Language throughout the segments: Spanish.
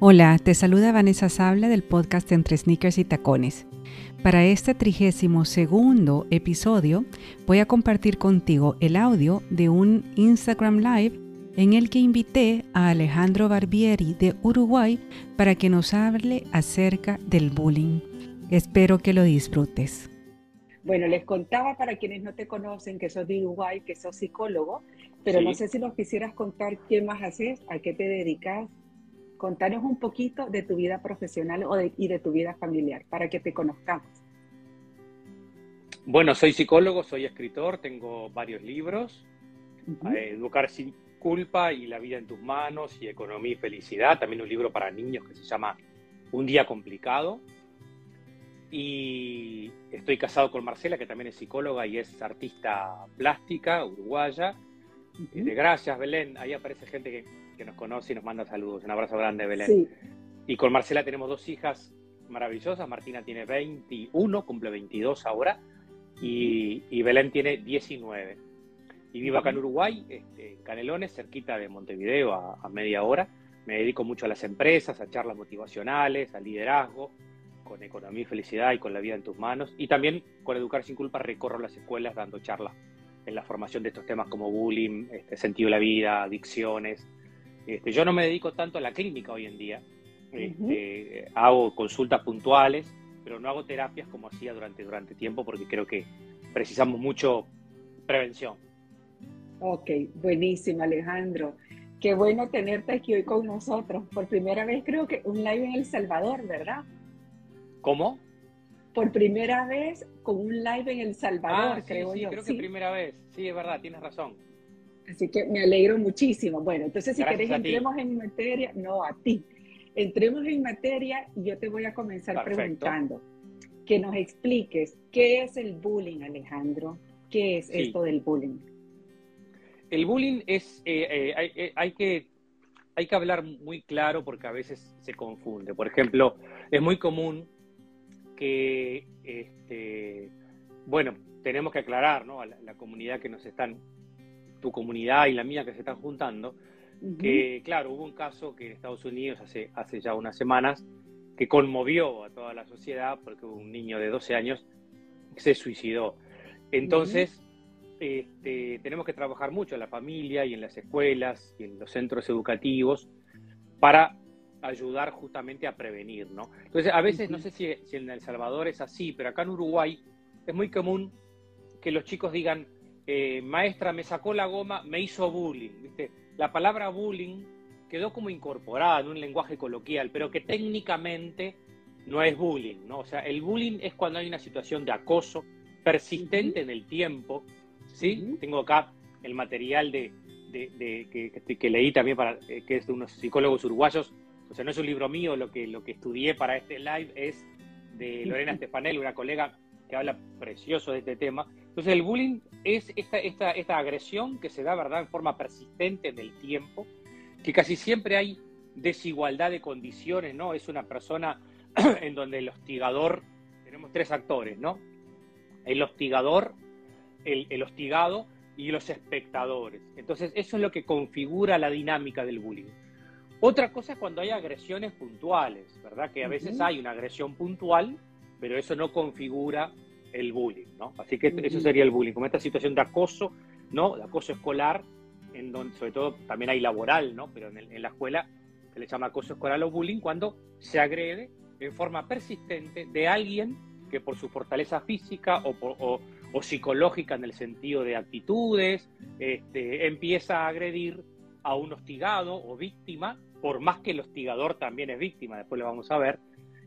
Hola, te saluda Vanessa Sable del podcast Entre Sneakers y Tacones. Para este trigésimo segundo episodio voy a compartir contigo el audio de un Instagram Live en el que invité a Alejandro Barbieri de Uruguay para que nos hable acerca del bullying. Espero que lo disfrutes. Bueno, les contaba para quienes no te conocen que sos de Uruguay, que sos psicólogo, pero no sé si nos quisieras contar qué más haces, a qué te dedicas. Contanos un poquito de tu vida profesional y de tu vida familiar para que te conozcamos. Bueno, soy psicólogo, soy escritor, tengo varios libros. Eh, Educar sin culpa y la vida en tus manos y economía y felicidad. También un libro para niños que se llama Un día complicado. Y estoy casado con Marcela, que también es psicóloga y es artista plástica, uruguaya. De gracias, Belén. Ahí aparece gente que, nos conoce y nos manda saludos. Un abrazo grande, Belén. Y con Marcela tenemos dos hijas maravillosas. Martina tiene 21, cumple 22 ahora y, Belén tiene 19. Y vivo acá en Uruguay, este, en Canelones, cerquita de Montevideo, a, media hora. Me dedico mucho a las empresas, a charlas motivacionales, al liderazgo, con economía y felicidad y con la vida en tus manos. Y también con Educar sin culpa recorro las escuelas dando charlas en la formación de estos temas como bullying, este, sentido de la vida, adicciones. Este, yo no me dedico tanto a la clínica hoy en día. Este, hago consultas puntuales pero no hago terapias como hacía durante, durante tiempo porque creo que precisamos mucho prevención. Ok, buenísimo Alejandro. Qué bueno tenerte aquí hoy con nosotros. Por primera vez creo que un live en El Salvador, ¿verdad? ¿Cómo? Por primera vez con un live en El Salvador, ah, creo sí, yo. Creo que primera vez. Sí, es verdad, tienes razón. Así que me alegro muchísimo. Bueno, entonces si querés entremos en materia, no a ti. Entremos en materia y yo te voy a comenzar preguntando que nos expliques qué es el bullying, Alejandro. ¿Qué es esto del bullying? El bullying es, eh, eh, eh, hay, que, hay que hablar muy claro porque a veces se confunde. Por ejemplo, es muy común que, este, bueno, tenemos que aclarar, ¿no? A la comunidad que nos están, tu comunidad y la mía que se están juntando, que claro, hubo un caso que en Estados Unidos hace, hace ya unas semanas que conmovió a toda la sociedad porque un niño de 12 años se suicidó. Entonces, este, tenemos que trabajar mucho en la familia y en las escuelas y en los centros educativos para ayudar justamente a prevenir, ¿no? Entonces, a veces, no sé si, si, en El Salvador es así, pero acá en Uruguay es muy común que los chicos digan, eh, maestra, me sacó la goma, me hizo bullying, ¿viste? la palabra bullying quedó como incorporada en un lenguaje coloquial, pero que técnicamente no es bullying, ¿no? O sea, el bullying es cuando hay una situación de acoso persistente en el tiempo, ¿sí? Tengo acá el material de, que, leí también para eh, que es de unos psicólogos uruguayos, o sea, no es un libro mío, lo que, lo que estudié para este live es de Lorena Stefanel, una colega que habla precioso de este tema. Entonces el bullying es esta, esta, esta agresión que se da, ¿verdad?, en forma persistente en el tiempo, que casi siempre hay desigualdad de condiciones, ¿no? Es una persona en donde el hostigador, tenemos tres actores, ¿no? El hostigador, el, el hostigado y los espectadores. Entonces eso es lo que configura la dinámica del bullying. Otra cosa es cuando hay agresiones puntuales, ¿verdad? Que a veces hay una agresión puntual pero eso no configura el bullying, ¿no? Así que eso sería el bullying, como esta situación de acoso, ¿no? De acoso escolar, en donde sobre todo también hay laboral, ¿no? Pero en, la escuela se le llama acoso escolar o bullying cuando se agrede en forma persistente de alguien que por su fortaleza física o, o, psicológica en el sentido de actitudes, este, empieza a agredir a un hostigado o víctima, por más que el hostigador también es víctima, después lo vamos a ver,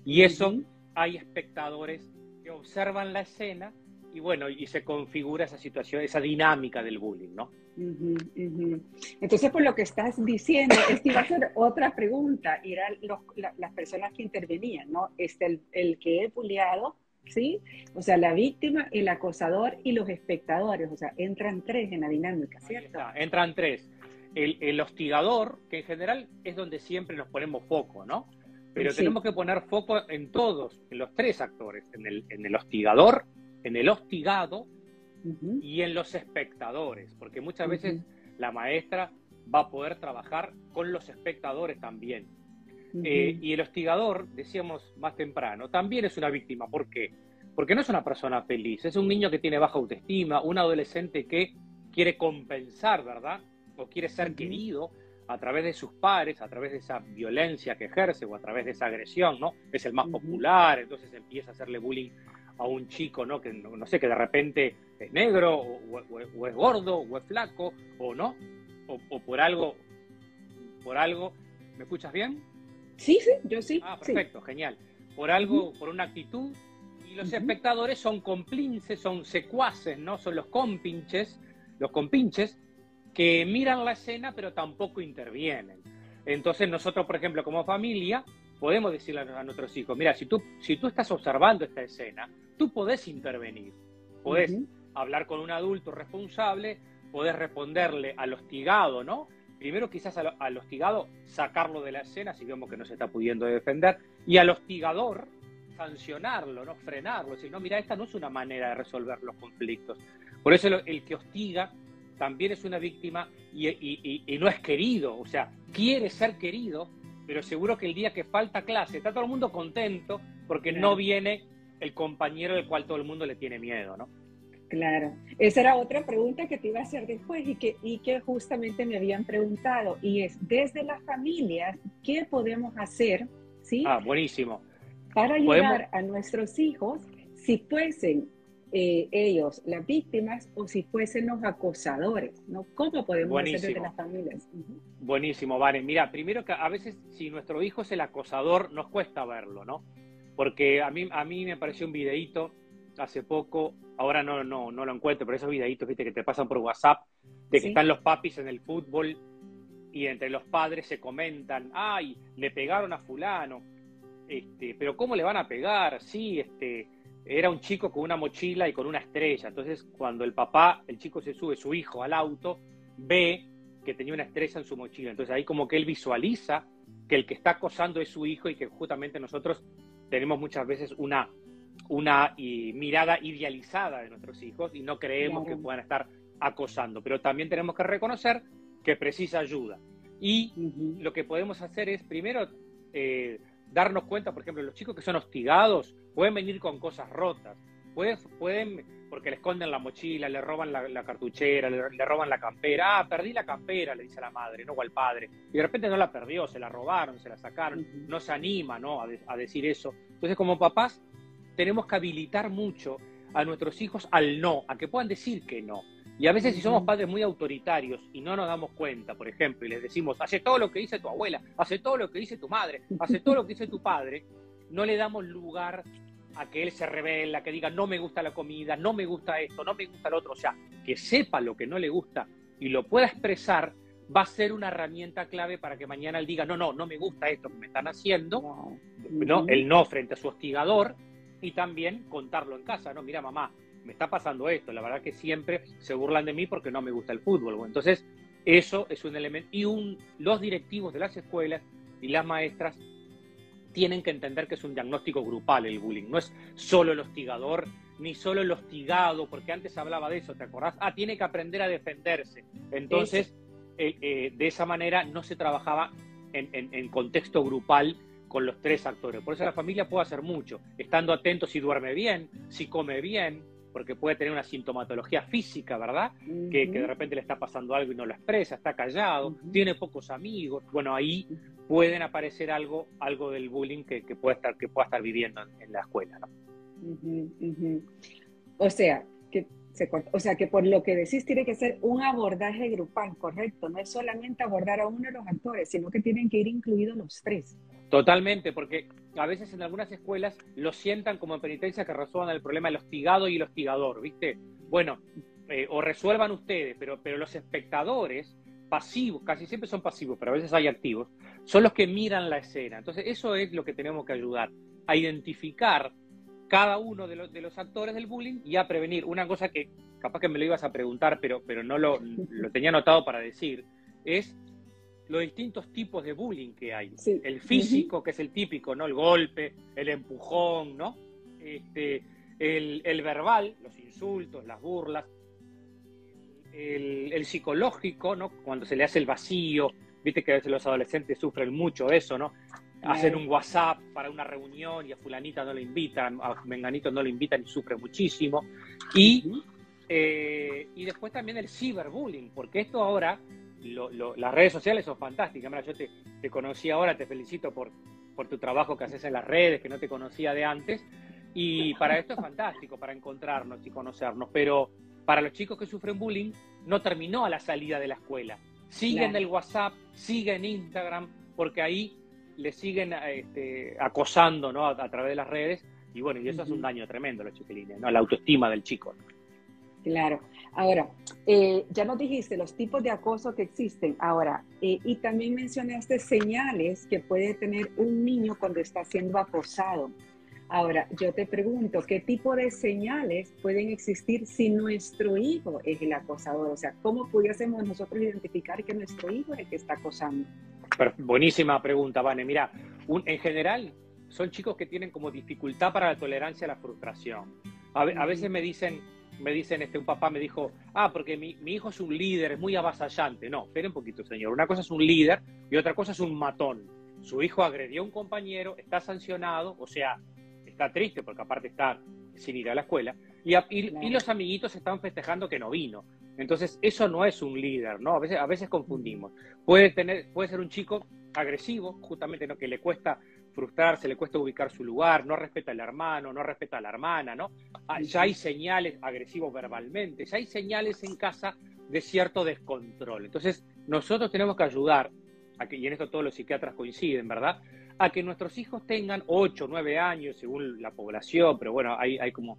y eso hay espectadores que observan la escena y bueno, y se configura esa situación, esa dinámica del bullying, ¿no? Entonces, por lo que estás diciendo, esta iba a ser otra pregunta, eran las personas que intervenían, ¿no? Este, el, el que es bulleado, ¿sí? O sea, la víctima, el acosador y los espectadores, o sea, entran tres en la dinámica, ¿cierto? entran tres. El, el hostigador, que en general es donde siempre nos ponemos foco, ¿no? Pero tenemos que poner foco en todos, en los tres actores, en el, en el hostigador, en el hostigado y en los espectadores, porque muchas veces la maestra va a poder trabajar con los espectadores también. Eh, y el hostigador, decíamos más temprano, también es una víctima. ¿Por qué? Porque no es una persona feliz, es un niño que tiene baja autoestima, un adolescente que quiere compensar, ¿verdad? O quiere ser querido a través de sus padres, a través de esa violencia que ejerce o a través de esa agresión, ¿no? Es el más popular, entonces empieza a hacerle bullying a un chico, ¿no? Que no, sé, que de repente es negro o, es gordo o es flaco o no, o, por algo, por algo, ¿me escuchas bien? Sí, sí, yo sí. Ah, perfecto, genial. Por algo, por una actitud. Y los espectadores son compinches, son secuaces, ¿no? Son los compinches, los compinches que miran la escena pero tampoco intervienen. Entonces nosotros, por ejemplo, como familia, podemos decirle a nuestros hijos, mira, si tú, si tú estás observando esta escena, tú podés intervenir, podés hablar con un adulto responsable, podés responderle al hostigado, ¿no? Primero quizás al, hostigado sacarlo de la escena si vemos que no se está pudiendo defender, y al hostigador sancionarlo, ¿no? Frenarlo, decir, no, mira, esta no es una manera de resolver los conflictos. Por eso el que hostiga también es una víctima y, no es querido, o sea, quiere ser querido, pero seguro que el día que falta clase está todo el mundo contento porque no viene el compañero del cual todo el mundo le tiene miedo, ¿no? Claro, esa era otra pregunta que te iba a hacer después y que, y que justamente me habían preguntado, y es, desde las familias, ¿qué podemos hacer? ¿sí? Ah, buenísimo. Para ayudar a nuestros hijos si fuesen eh, ellos las víctimas o si fuesen los acosadores, ¿no? ¿Cómo podemos hacer desde las familias? Buenísimo, vale. Mira, primero que a veces si nuestro hijo es el acosador, nos cuesta verlo, ¿no? Porque a mí, a mí me pareció un videíto hace poco, ahora no, no, no lo encuentro, pero esos videitos, viste, que te pasan por WhatsApp, de que están los papis en el fútbol y entre los padres se comentan, ay, le pegaron a fulano, este, pero ¿cómo le van a pegar? Sí, este, era un chico con una mochila y con una estrella. Entonces, cuando el papá, el chico se sube, su hijo, al auto, ve que tenía una estrella en su mochila. Entonces, ahí como que él visualiza que el que está acosando es su hijo y que justamente nosotros tenemos muchas veces una, una mirada idealizada de nuestros hijos y no creemos que puedan estar acosando. Pero también tenemos que reconocer que precisa ayuda. Y lo que podemos hacer es, primero, eh, darnos cuenta, por ejemplo, los chicos que son hostigados pueden venir con cosas rotas, pueden, pueden porque le esconden la mochila, le roban la, cartuchera, le, roban la campera, ah, perdí la campera, le dice a la madre, no o al padre, y de repente no la perdió, se la robaron, se la sacaron, no se anima ¿no? A, a decir eso. Entonces, como papás, tenemos que habilitar mucho a nuestros hijos al no, a que puedan decir que no. Y a veces si somos padres muy autoritarios y no nos damos cuenta, por ejemplo, y les decimos, hace todo lo que dice tu abuela, hace todo lo que dice tu madre, hace todo lo que dice tu padre, no le damos lugar a que él se revela, que diga, no me gusta la comida, no me gusta esto, no me gusta lo otro. O sea, que sepa lo que no le gusta y lo pueda expresar, va a ser una herramienta clave para que mañana él diga, no, no, no me gusta esto que me están haciendo, ¿no? El no frente a su hostigador y también contarlo en casa, ¿no? Mira, mamá, me está pasando esto, la verdad que siempre se burlan de mí porque no me gusta el fútbol. entonces, eso es un elemento. Y un, los directivos de las escuelas y las maestras tienen que entender que es un diagnóstico grupal el bullying. No es solo el hostigador, ni solo el hostigado, porque antes hablaba de eso, ¿te acordás? Ah, tiene que aprender a defenderse. Entonces, eh, eh, de esa manera no se trabajaba en, en, contexto grupal con los tres actores. Por eso la familia puede hacer mucho, estando atento si duerme bien, si come bien, porque puede tener una sintomatología física, ¿verdad? que, de repente le está pasando algo y no lo expresa, está callado, tiene pocos amigos. Bueno, ahí pueden aparecer algo, algo del bullying que, que pueda estar, que pueda estar viviendo en, la escuela, ¿no? O sea, que o sea, que por lo que decís tiene que ser un abordaje grupal, correcto. No es solamente abordar a uno de los actores, sino que tienen que ir incluidos los tres. Totalmente, porque a veces en algunas escuelas lo sientan como en penitencia que resuelvan el problema del hostigado y el hostigador, ¿viste? Bueno, eh, o resuelvan ustedes, pero, pero los espectadores pasivos, casi siempre son pasivos, pero a veces hay activos, son los que miran la escena. Entonces, eso es lo que tenemos que ayudar, a identificar cada uno de los, de los actores del bullying y a prevenir. Una cosa que capaz que me lo ibas a preguntar, pero, pero no lo, lo tenía anotado para decir, es los distintos tipos de bullying que hay. El físico, que es el típico, ¿no? El golpe, el empujón, ¿no? Este, el, verbal, los insultos, las burlas, el, psicológico, ¿no? Cuando se le hace el vacío, viste que a veces los adolescentes sufren mucho eso, ¿no? Hacen un WhatsApp para una reunión y a fulanita no le invitan, a menganito no le invitan y sufre muchísimo. Y, eh, y después también el ciberbullying, porque esto ahora, las redes sociales son fantásticas. Mira, yo te, te conocí ahora, te felicito por, por tu trabajo que haces en las redes, que no te conocía de antes. Y para esto es fantástico, para encontrarnos y conocernos. Pero para los chicos que sufren bullying, no terminó a la salida de la escuela. Siguen el WhatsApp, siguen Instagram, porque ahí le siguen este, acosando ¿no? a, través de las redes. Y bueno, y eso es un daño tremendo, los chiquilines, ¿no? la autoestima del chico. Claro. Ahora, eh, ya nos dijiste los tipos de acoso que existen. Ahora, eh, y también mencionaste señales que puede tener un niño cuando está siendo acosado. Ahora, yo te pregunto, ¿qué tipo de señales pueden existir si nuestro hijo es el acosador? O sea, ¿cómo pudiésemos nosotros identificar que nuestro hijo es el que está acosando? buenísima pregunta, Vane. Mira, en general son chicos que tienen como dificultad para la tolerancia a la frustración. A, veces me dicen, me dicen, este, un papá me dijo, ah, porque mi, mi, hijo es un líder, es muy avasallante. No, espere un poquito, señor. Una cosa es un líder y otra cosa es un matón. Su hijo agredió a un compañero, está sancionado, o sea, está triste porque aparte está sin ir a la escuela, y, y, los amiguitos están festejando que no vino. Entonces, eso no es un líder, ¿no? A veces, a veces confundimos. Puede, tener, puede ser un chico agresivo, justamente ¿no? que le cuesta frustrarse, le cuesta ubicar su lugar, no respeta al hermano, no respeta a la hermana, ¿no? Ah, ya hay señales agresivos verbalmente, ya hay señales en casa de cierto descontrol. Entonces, nosotros tenemos que ayudar, a que, y en esto todos los psiquiatras coinciden, ¿verdad? a que nuestros hijos tengan 8, 9 años, según la población, pero bueno, hay, hay como,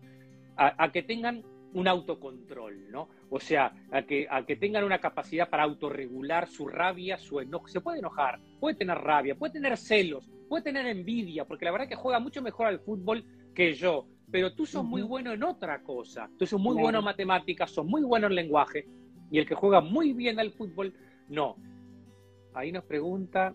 a, que tengan un autocontrol, ¿no? O sea, a que, a que tengan una capacidad para autorregular su rabia, su enojo. Se puede enojar, puede tener rabia, puede tener celos, puede tener envidia, porque la verdad es que juega mucho mejor al fútbol que yo. Pero tú sos muy bueno en otra cosa. Tú sos muy bueno en matemáticas, sos muy bueno en lenguaje. Y el que juega muy bien al fútbol, no. Ahí nos pregunta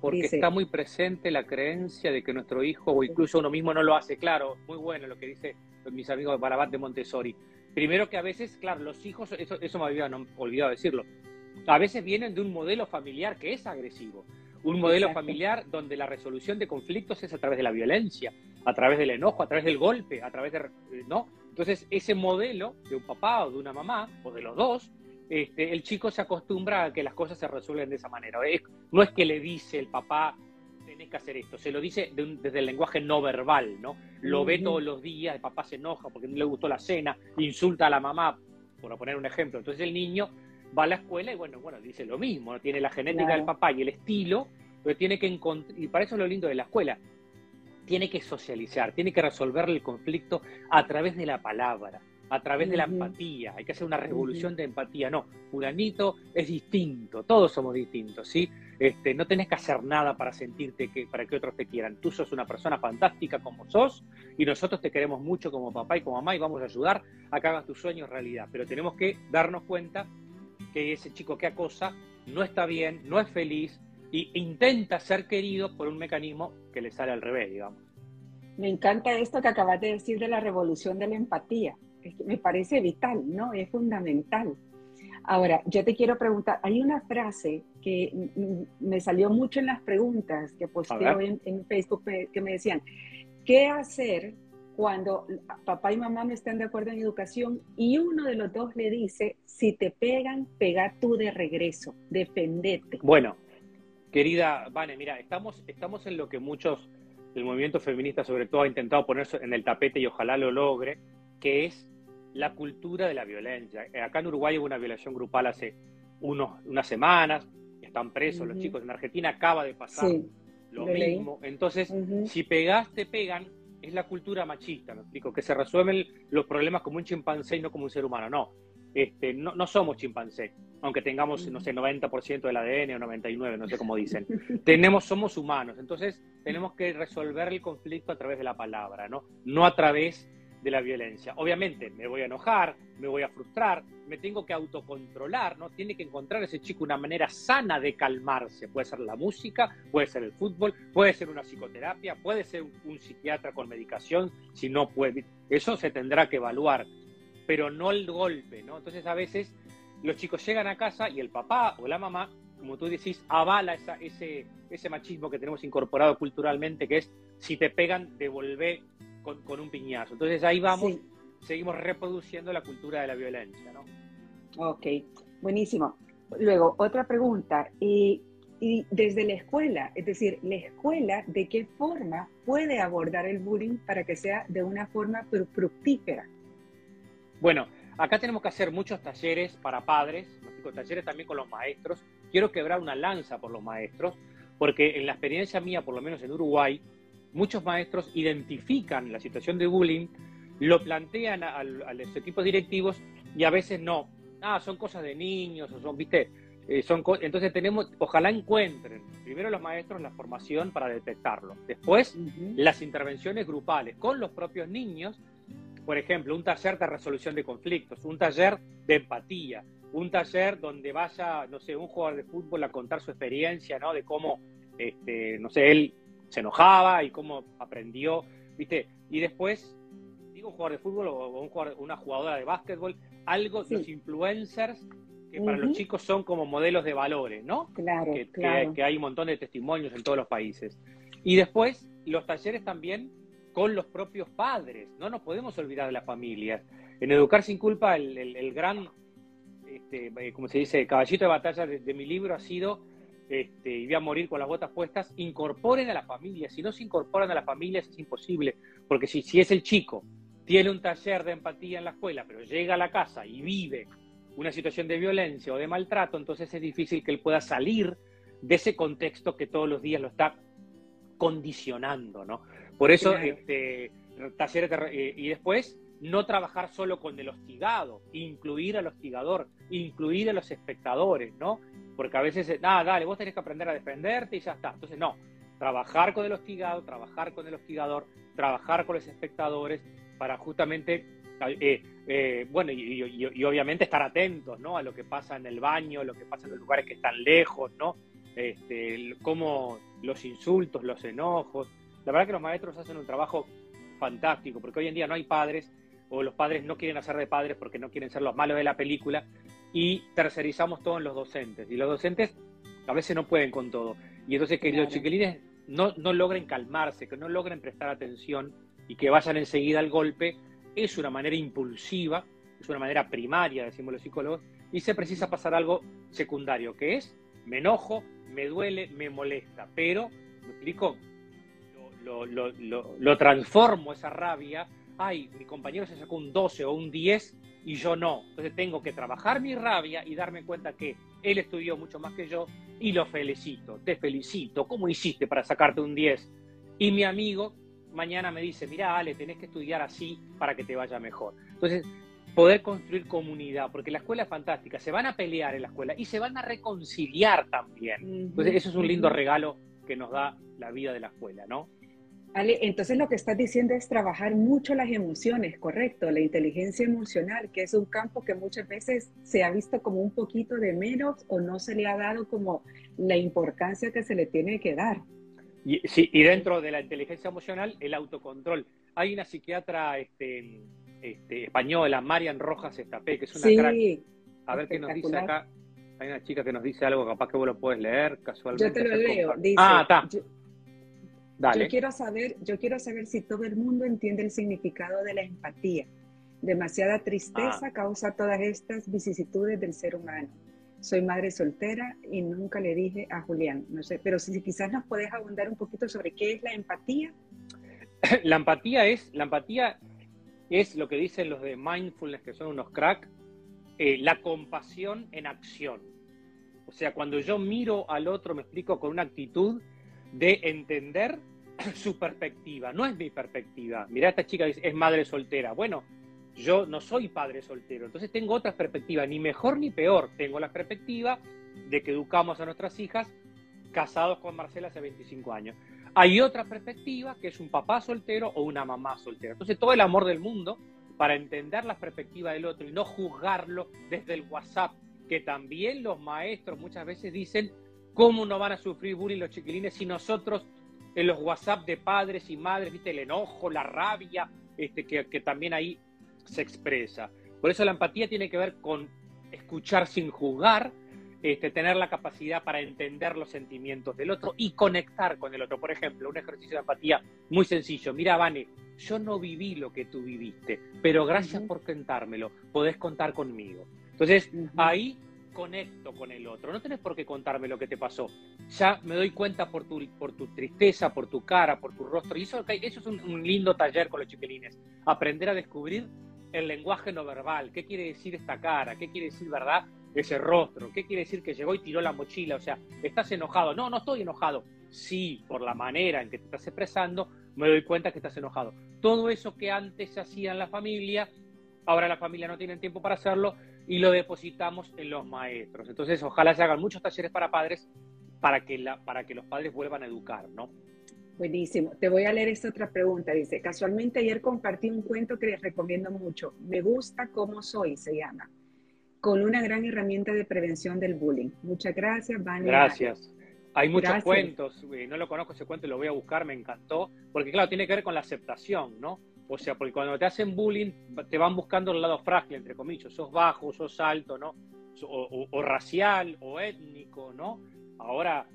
porque está muy presente la creencia de que nuestro hijo, o incluso uno mismo no lo hace, claro, muy bueno lo que dice mis amigos de Barabat de Montessori. Primero que a veces, claro, los hijos, eso, eso me había olvidado decirlo, a veces vienen de un modelo familiar que es agresivo, un modelo familiar donde la resolución de conflictos es a través de la violencia, a través del enojo, a través del golpe, a través de, ¿no? Entonces, ese modelo de un papá o de una mamá, o de los dos, este, el chico se acostumbra a que las cosas se resuelven de esa manera. no es que le dice el papá, tenés que hacer esto, se lo dice desde el lenguaje no verbal, ¿no? Lo ve todos los días, el papá se enoja porque no le gustó la cena, insulta a la mamá, por poner un ejemplo. Entonces el niño va a la escuela y bueno, bueno, dice lo mismo, tiene la genética del papá y el estilo, pero tiene que encontrar, y para eso es lo lindo de la escuela, tiene que socializar, tiene que resolver el conflicto a través de la palabra a través de la empatía. Hay que hacer una revolución de empatía. No, fulanito es distinto, todos somos distintos, ¿sí? Este, no tenés que hacer nada para sentirte que, para que otros te quieran. Tú sos una persona fantástica como sos y nosotros te queremos mucho como papá y como mamá y vamos a ayudar a que hagas tus sueños realidad. Pero tenemos que darnos cuenta que ese chico que acosa no está bien, no es feliz e intenta ser querido por un mecanismo que le sale al revés, digamos. Me encanta esto que acabas de decir de la revolución de la empatía me parece vital, ¿no? Es fundamental. Ahora, yo te quiero preguntar, hay una frase que me salió mucho en las preguntas que posteo en, en, Facebook que me decían, ¿qué hacer cuando papá y mamá no están de acuerdo en educación y uno de los dos le dice, si te pegan, pega tú de regreso, defendete? Bueno, querida Vane, mira, estamos, estamos en lo que muchos, el movimiento feminista sobre todo ha intentado ponerse en el tapete y ojalá lo logre, que es la cultura de la violencia. Eh, acá en Uruguay hubo una violación grupal hace unos, unas semanas, están presos los chicos. En Argentina acaba de pasar lo mismo. Entonces, si pegas, te pegan, es la cultura machista, ¿me explico? Que se resuelven los problemas como un chimpancé y no como un ser humano. No, este, no, no somos chimpancé, aunque tengamos, no sé, 90% del ADN o 99%, no sé cómo dicen. tenemos, somos humanos, entonces tenemos que resolver el conflicto a través de la palabra, ¿no? No a través de la violencia. Obviamente me voy a enojar, me voy a frustrar, me tengo que autocontrolar, ¿no? Tiene que encontrar ese chico una manera sana de calmarse. Puede ser la música, puede ser el fútbol, puede ser una psicoterapia, puede ser un, psiquiatra con medicación, si no puede. Eso se tendrá que evaluar, pero no el golpe, ¿no? Entonces a veces los chicos llegan a casa y el papá o la mamá, como tú decís, avala ese, ese machismo que tenemos incorporado culturalmente, que es si te pegan, devolvé con, un piñazo. Entonces ahí vamos, seguimos reproduciendo la cultura de la violencia, ¿no? Ok, buenísimo. Luego, otra pregunta. Y, y desde la escuela, es decir, la escuela, ¿de qué forma puede abordar el bullying para que sea de una forma fructífera? Bueno, acá tenemos que hacer muchos talleres para padres, talleres también con los maestros. Quiero quebrar una lanza por los maestros, porque en la experiencia mía, por lo menos en Uruguay, muchos maestros identifican la situación de bullying, lo plantean a, los equipos directivos y a veces no. Ah, son cosas de niños, o son, viste, eh, son entonces tenemos, ojalá encuentren primero los maestros la formación para detectarlo, después las intervenciones grupales con los propios niños, por ejemplo, un taller de resolución de conflictos, un taller de empatía, un taller donde vaya, no sé, un jugador de fútbol a contar su experiencia, ¿no? De cómo, este, no sé, él se enojaba y cómo aprendió, ¿viste? Y después, digo, un jugador de fútbol o un jugador, una jugadora de básquetbol, algo, de los influencers, que para los chicos son como modelos de valores, ¿no? Claro, que, claro. Que, hay un montón de testimonios en todos los países. Y después, los talleres también con los propios padres, no nos podemos olvidar de las familias. En Educar sin culpa, el, gran, este, eh, como se dice, caballito de batalla de mi libro ha sido este, y voy a morir con las botas puestas, incorporen a la familia. Si no se incorporan a la familia es imposible, porque si, si es el chico, tiene un taller de empatía en la escuela, pero llega a la casa y vive una situación de violencia o de maltrato, entonces es difícil que él pueda salir de ese contexto que todos los días lo está condicionando, ¿no? Por eso, este, talleres eh, y después no trabajar solo con el hostigado, incluir al hostigador, incluir a los espectadores, ¿no? Porque a veces, nada, dale, vos tenés que aprender a defenderte y ya está. Entonces, no, trabajar con el hostigado, trabajar con el hostigador, trabajar con los espectadores para justamente, eh, eh, bueno, y, obviamente estar atentos, ¿no? A lo que pasa en el baño, lo que pasa en los lugares que están lejos, ¿no? Este, cómo los insultos, los enojos. La verdad que los maestros hacen un trabajo fantástico, porque hoy en día no hay padres o los padres no quieren hacer de padres porque no quieren ser los malos de la película y tercerizamos todo en los docentes. Y los docentes a veces no pueden con todo. Y entonces que los chiquilines no, no logren calmarse, que no logren prestar atención y que vayan enseguida al golpe, es una manera impulsiva, es una manera primaria, decimos los psicólogos, y se precisa pasar algo secundario, que es, me enojo, me duele, me molesta, pero, ¿me explico? Lo, lo, lo, lo transformo esa rabia ay, mi compañero se sacó un 12 o un 10 y yo no. Entonces tengo que trabajar mi rabia y darme cuenta que él estudió mucho más que yo y lo felicito, te felicito, ¿cómo hiciste para sacarte un 10? Y mi amigo mañana me dice, mira, Ale, tenés que estudiar así para que te vaya mejor. Entonces, poder construir comunidad, porque la escuela es fantástica, se van a pelear en la escuela y se van a reconciliar también. Entonces, eso es un lindo regalo que nos da la vida de la escuela, ¿no? Entonces lo que estás diciendo es trabajar mucho las emociones, correcto, la inteligencia emocional, que es un campo que muchas veces se ha visto como un poquito de menos o no se le ha dado como la importancia que se le tiene que dar. Y, sí, y dentro de la inteligencia emocional, el autocontrol. Hay una psiquiatra este, este, española, Marian Rojas Estapé, que es una sí, A ver qué nos dice acá. Hay una chica que nos dice algo, capaz que vos lo puedes leer casualmente. Yo te lo leo. Dice, ah, está. Yo quiero saber, yo quiero saber si todo el mundo entiende el significado de la empatía. Demasiada tristeza ah. causa todas estas vicisitudes del ser humano. Soy madre soltera y nunca le dije a Julián, no sé, pero si quizás nos puedes abundar un poquito sobre qué es la empatía. La empatía es, la empatía es lo que dicen los de mindfulness, que son unos crack, eh, la compasión en acción. O sea, cuando yo miro al otro, me explico con una actitud de entender su perspectiva, no es mi perspectiva. Mira, esta chica es madre soltera. Bueno, yo no soy padre soltero, entonces tengo otra perspectiva, ni mejor ni peor. Tengo la perspectiva de que educamos a nuestras hijas casados con Marcela hace 25 años. Hay otra perspectiva que es un papá soltero o una mamá soltera. Entonces todo el amor del mundo para entender la perspectiva del otro y no juzgarlo desde el WhatsApp, que también los maestros muchas veces dicen cómo no van a sufrir bullying los chiquilines si nosotros en los WhatsApp de padres y madres, viste, el enojo, la rabia, este, que, que también ahí se expresa. Por eso la empatía tiene que ver con escuchar sin juzgar, este, tener la capacidad para entender los sentimientos del otro y conectar con el otro. Por ejemplo, un ejercicio de empatía muy sencillo. Mira, Vane, yo no viví lo que tú viviste, pero gracias por contármelo, podés contar conmigo. Entonces, ahí conecto con el otro. No tenés por qué contarme lo que te pasó. Ya me doy cuenta por tu, por tu tristeza, por tu cara, por tu rostro. Y eso, eso es un, un lindo taller con los chiquilines. Aprender a descubrir el lenguaje no verbal. ¿Qué quiere decir esta cara? ¿Qué quiere decir, verdad, ese rostro? ¿Qué quiere decir que llegó y tiró la mochila? O sea, ¿estás enojado? No, no estoy enojado. Sí, por la manera en que te estás expresando, me doy cuenta que estás enojado. Todo eso que antes se hacía en la familia, ahora la familia no tiene tiempo para hacerlo y lo depositamos en los maestros. Entonces, ojalá se hagan muchos talleres para padres para que, la, para que los padres vuelvan a educar, ¿no? Buenísimo. Te voy a leer esta otra pregunta. Dice, casualmente ayer compartí un cuento que les recomiendo mucho. Me gusta cómo soy, se llama. Con una gran herramienta de prevención del bullying. Muchas gracias, Vania. Gracias. Hay muchos cuentos, eh, no lo conozco ese cuento, lo voy a buscar, me encantó, porque claro, tiene que ver con la aceptación, ¿no? O sea, porque cuando te hacen bullying, te van buscando el lado frágil, entre comillas, sos bajo, sos alto, ¿no? O, o racial, o étnico, ¿no? Ahora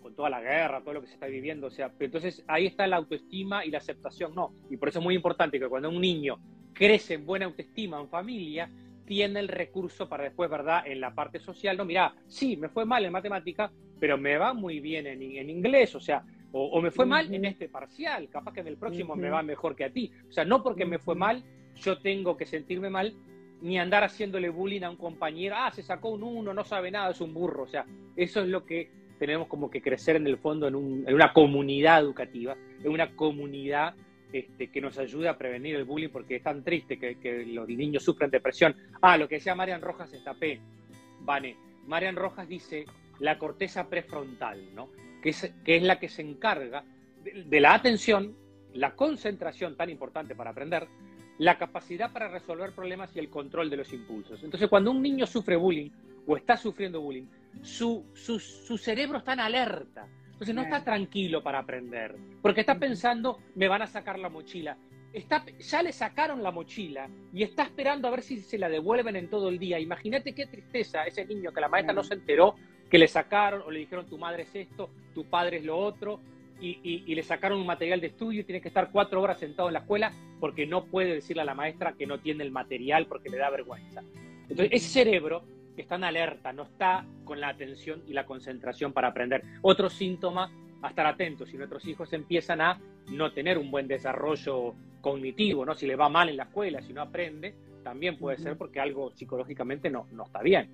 con toda la guerra, todo lo que se está viviendo. O sea, entonces ahí está la autoestima y la aceptación, no. Y por eso es muy importante que cuando un niño crece en buena autoestima en familia, tiene el recurso para después, ¿verdad? En la parte social, no, mira, sí, me fue mal en matemática, pero me va muy bien en, en inglés, o sea, o, me fue mal en este parcial, capaz que en el próximo me va mejor que a ti. O sea, no porque me fue mal, yo tengo que sentirme mal, ni andar haciéndole bullying a un compañero, ah, se sacó un uno, no sabe nada, es un burro. O sea, eso es lo que tenemos como que crecer en el fondo en, una comunidad educativa, en una comunidad este, que nos ayude a prevenir el bullying, porque es tan triste que, los niños sufren depresión. Ah, lo que decía Marian Rojas está P. Vane. Marian Rojas dice la corteza prefrontal, ¿no? Que, es, que es la que se encarga de la atención, la concentración tan importante para aprender, la capacidad para resolver problemas y el control de los impulsos. Entonces, cuando un niño sufre bullying o está sufriendo bullying, su, su, cerebro está en alerta. Entonces no está tranquilo para aprender, porque está pensando, me van a sacar la mochila. Está, ya le sacaron la mochila y está esperando a ver si se la devuelven en todo el día. Imagínate qué tristeza ese niño que la maestra no se enteró que le sacaron o le dijeron tu madre es esto, tu padre es lo otro, y, y, le sacaron un material de estudio y tiene que estar cuatro horas sentado en la escuela porque no puede decirle a la maestra que no tiene el material porque le da vergüenza. Entonces, ese cerebro está en alerta, no está con la atención y la concentración para aprender. Otro síntoma a estar atentos, si nuestros hijos empiezan a no tener un buen desarrollo cognitivo, ¿no? si le va mal en la escuela, si no aprende, también puede ser porque algo psicológicamente no, no está bien.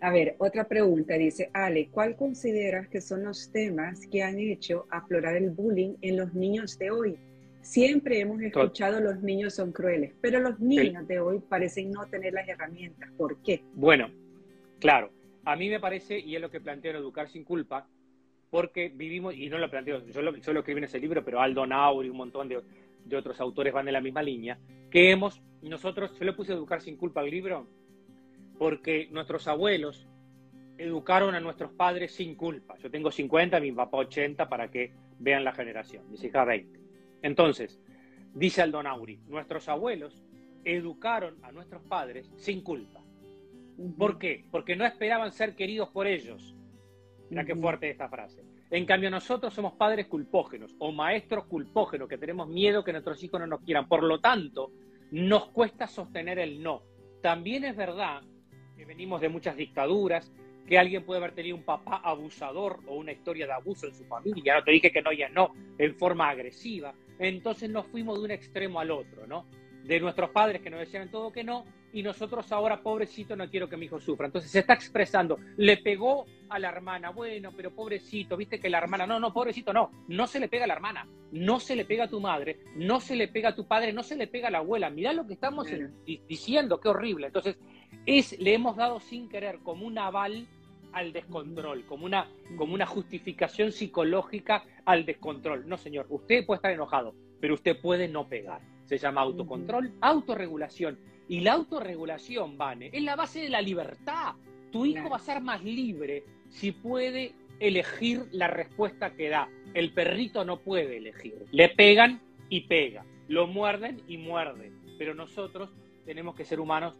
A ver, otra pregunta dice, Ale, ¿cuál consideras que son los temas que han hecho aflorar el bullying en los niños de hoy? Siempre hemos escuchado los niños son crueles, pero los niños de hoy parecen no tener las herramientas. ¿Por qué? Bueno, claro, a mí me parece, y es lo que planteo en Educar sin culpa, porque vivimos, y no lo planteo, yo lo, yo lo escribí en ese libro, pero Aldo Nauri y un montón de, de, otros autores van en la misma línea, que hemos, nosotros, yo le puse Educar sin culpa al libro, porque nuestros abuelos educaron a nuestros padres sin culpa. Yo tengo 50, mi papá 80, para que vean la generación, mis hijas 20. Entonces, dice Aldonauri, nuestros abuelos educaron a nuestros padres sin culpa. ¿Por qué? Porque no esperaban ser queridos por ellos. Mira qué fuerte esta frase. En cambio, nosotros somos padres culpógenos o maestros culpógenos que tenemos miedo que nuestros hijos no nos quieran. Por lo tanto, nos cuesta sostener el no. También es verdad que venimos de muchas dictaduras, que alguien puede haber tenido un papá abusador o una historia de abuso en su familia. No te dije que no, ya no, en forma agresiva. Entonces nos fuimos de un extremo al otro, ¿no? De nuestros padres que nos decían todo que no, y nosotros ahora, pobrecito, no quiero que mi hijo sufra. Entonces se está expresando, le pegó a la hermana, bueno, pero pobrecito, viste que la hermana, no, no, pobrecito, no, no se le pega a la hermana, no se le pega a tu madre, no se le pega a tu padre, no se le pega a la abuela. Mirá lo que estamos diciendo, qué horrible. Entonces, es, le hemos dado sin querer como un aval al descontrol, como una, como una justificación psicológica al descontrol. No, señor, usted puede estar enojado, pero usted puede no pegar. Se llama autocontrol, autorregulación. Y la autorregulación, Vane, es la base de la libertad. Tu hijo va a ser más libre si puede elegir la respuesta que da. El perrito no puede elegir. Le pegan y pega. Lo muerden y muerde. Pero nosotros tenemos que ser humanos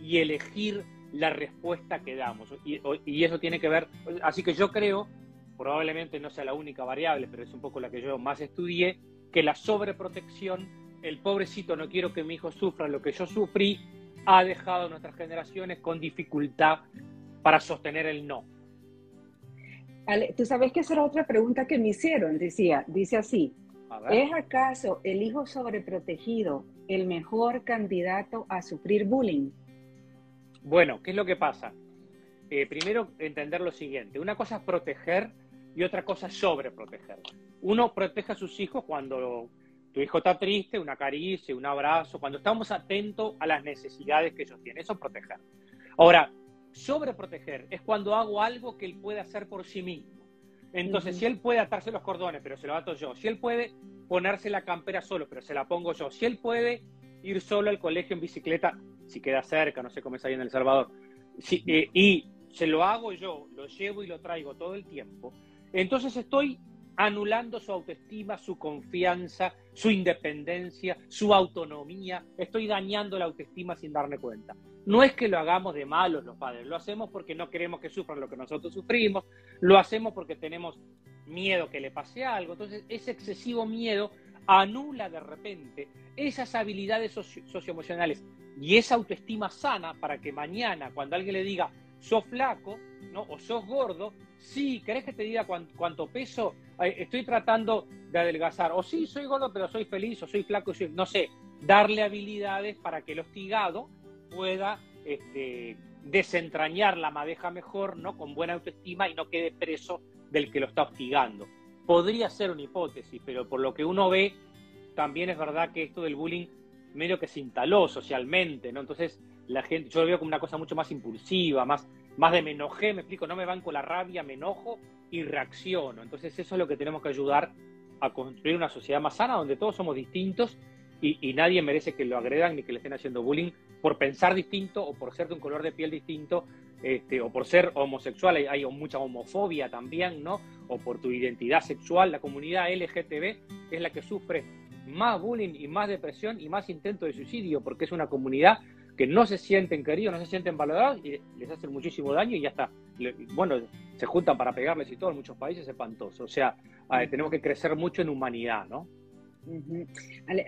y elegir la respuesta que damos. Y, eso tiene que ver, así que yo creo, probablemente no sea la única variable, pero es un poco la que yo más estudié, que la sobreprotección, el pobrecito no quiero que mi hijo sufra lo que yo sufrí, ha dejado a nuestras generaciones con dificultad para sostener el no. tú sabes que esa era otra pregunta que me hicieron, decía, dice así, ¿es acaso el hijo sobreprotegido el mejor candidato a sufrir bullying? Bueno, ¿qué es lo que pasa? Eh, primero, entender lo siguiente. Una cosa es proteger y otra cosa es sobreproteger. Uno protege a sus hijos cuando tu hijo está triste, una caricia, un abrazo, cuando estamos atentos a las necesidades que ellos tienen. Eso es proteger. Ahora, sobreproteger es cuando hago algo que él puede hacer por sí mismo. Entonces, si él puede atarse los cordones, pero se lo ato yo, si él puede ponerse la campera solo, pero se la pongo yo, si él puede ir solo al colegio en bicicleta, si queda cerca, no sé cómo es ahí en El Salvador, eh, y se lo hago yo, lo llevo y lo traigo todo el tiempo, entonces estoy anulando su autoestima, su confianza, su independencia, su autonomía, estoy dañando la autoestima sin darme cuenta. No es que lo hagamos de malos los padres, lo hacemos porque no queremos que sufran lo que nosotros sufrimos, lo hacemos porque tenemos miedo que le pase algo, entonces ese excesivo miedo anula de repente esas habilidades socioemocionales y esa autoestima sana para que mañana, cuando alguien le diga, sos flaco, ¿no? O sos gordo, sí, ¿querés que te diga cuánto, peso? Estoy tratando de adelgazar. O sí, soy gordo, pero soy feliz, o soy flaco, soy, no sé, darle habilidades para que el hostigado pueda este, desentrañar la madeja mejor, ¿no? Con buena autoestima y no quede preso del que lo está hostigando. Podría ser una hipótesis, pero por lo que uno ve, también es verdad que esto del bullying medio que se instaló socialmente, ¿no? Entonces, la gente, yo lo veo como una cosa mucho más impulsiva, más, más de me enojé, me explico, no me van con la rabia, me enojo y reacciono. Entonces, eso es lo que tenemos que ayudar a construir una sociedad más sana, donde todos somos distintos y, nadie merece que lo agredan ni que le estén haciendo bullying por pensar distinto o por ser de un color de piel distinto este, o por ser homosexual, hay, hay, mucha homofobia también, ¿no? O por tu identidad sexual, la comunidad LGTB es la que sufre más bullying y más depresión y más intento de suicidio, porque es una comunidad que no se sienten queridos, no se sienten valorados y les hacen muchísimo daño y ya está. Bueno, se juntan para pegarles y todo en muchos países espantoso. O sea, tenemos que crecer mucho en humanidad, ¿no?